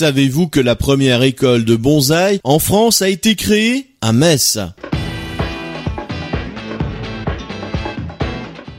Savez-vous que la première école de bonsaï en France a été créée à Metz?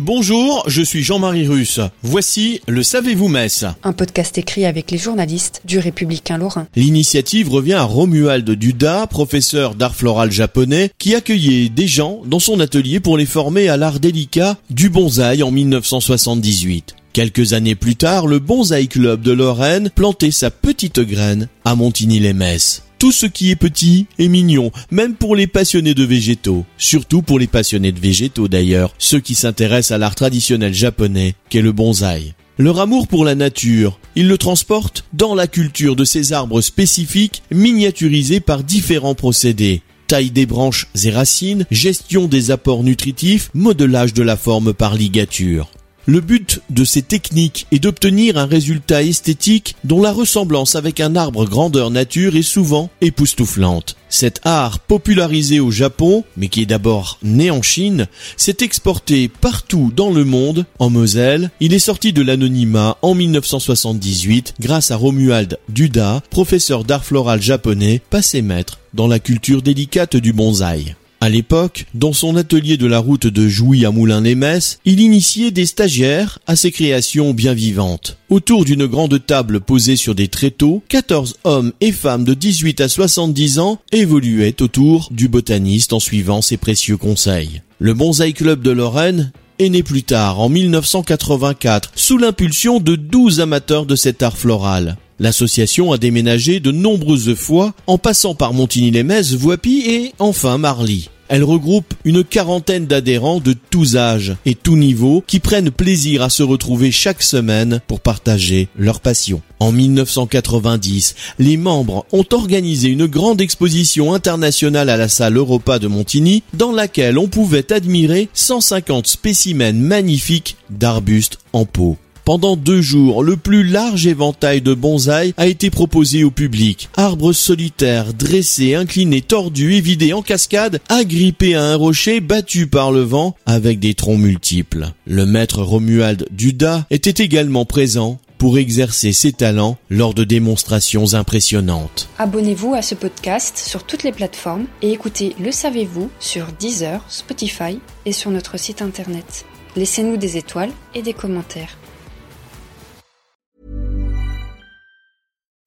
Bonjour, je suis Jean-Marie Russe. Voici le Savez-vous Metz Un podcast écrit avec les journalistes du Républicain Lorrain. L'initiative revient à Romuald Duda, professeur d'art floral japonais, qui accueillait des gens dans son atelier pour les former à l'art délicat du bonsaï en 1978. Quelques années plus tard, le Bonsaï Club de Lorraine plantait sa petite graine à Montigny-les-Metz. Tout ce qui est petit est mignon, même pour les passionnés de végétaux. Surtout pour les passionnés de végétaux d'ailleurs, ceux qui s'intéressent à l'art traditionnel japonais qu'est le bonsaï. Leur amour pour la nature, ils le transportent dans la culture de ces arbres spécifiques miniaturisés par différents procédés taille des branches et racines, gestion des apports nutritifs, modelage de la forme par ligature. Le but de ces techniques est d'obtenir un résultat esthétique dont la ressemblance avec un arbre grandeur nature est souvent époustouflante. Cet art popularisé au Japon, mais qui est d'abord né en Chine, s'est exporté partout dans le monde. En Moselle, il est sorti de l'anonymat en 1978 grâce à Romuald Duda, professeur d'art floral japonais, passé maître dans la culture délicate du bonsaï. À l'époque, dans son atelier de la route de Jouy à Moulins-les-Metz, il initiait des stagiaires à ses créations bien vivantes. Autour d'une grande table posée sur des tréteaux, 14 hommes et femmes de 18 à 70 ans évoluaient autour du botaniste en suivant ses précieux conseils. Le Bonsaï Club de Lorraine est né plus tard, en 1984, sous l'impulsion de 12 amateurs de cet art floral. L'association a déménagé de nombreuses fois, en passant par Montigny-les-Metz, Voipy et enfin Marly. Elle regroupe une quarantaine d'adhérents de tous âges et tous niveaux qui prennent plaisir à se retrouver chaque semaine pour partager leur passion. En 1990, les membres ont organisé une grande exposition internationale à la salle Europa de Montigny dans laquelle on pouvait admirer 150 spécimens magnifiques d'arbustes en pot. Pendant deux jours, le plus large éventail de bonsaï a été proposé au public. Arbres solitaires, dressés, inclinés, tordus et en cascade, agrippés à un rocher battu par le vent avec des troncs multiples. Le maître Romuald Duda était également présent pour exercer ses talents lors de démonstrations impressionnantes. Abonnez-vous à ce podcast sur toutes les plateformes et écoutez Le Savez-vous sur Deezer, Spotify et sur notre site internet. Laissez-nous des étoiles et des commentaires.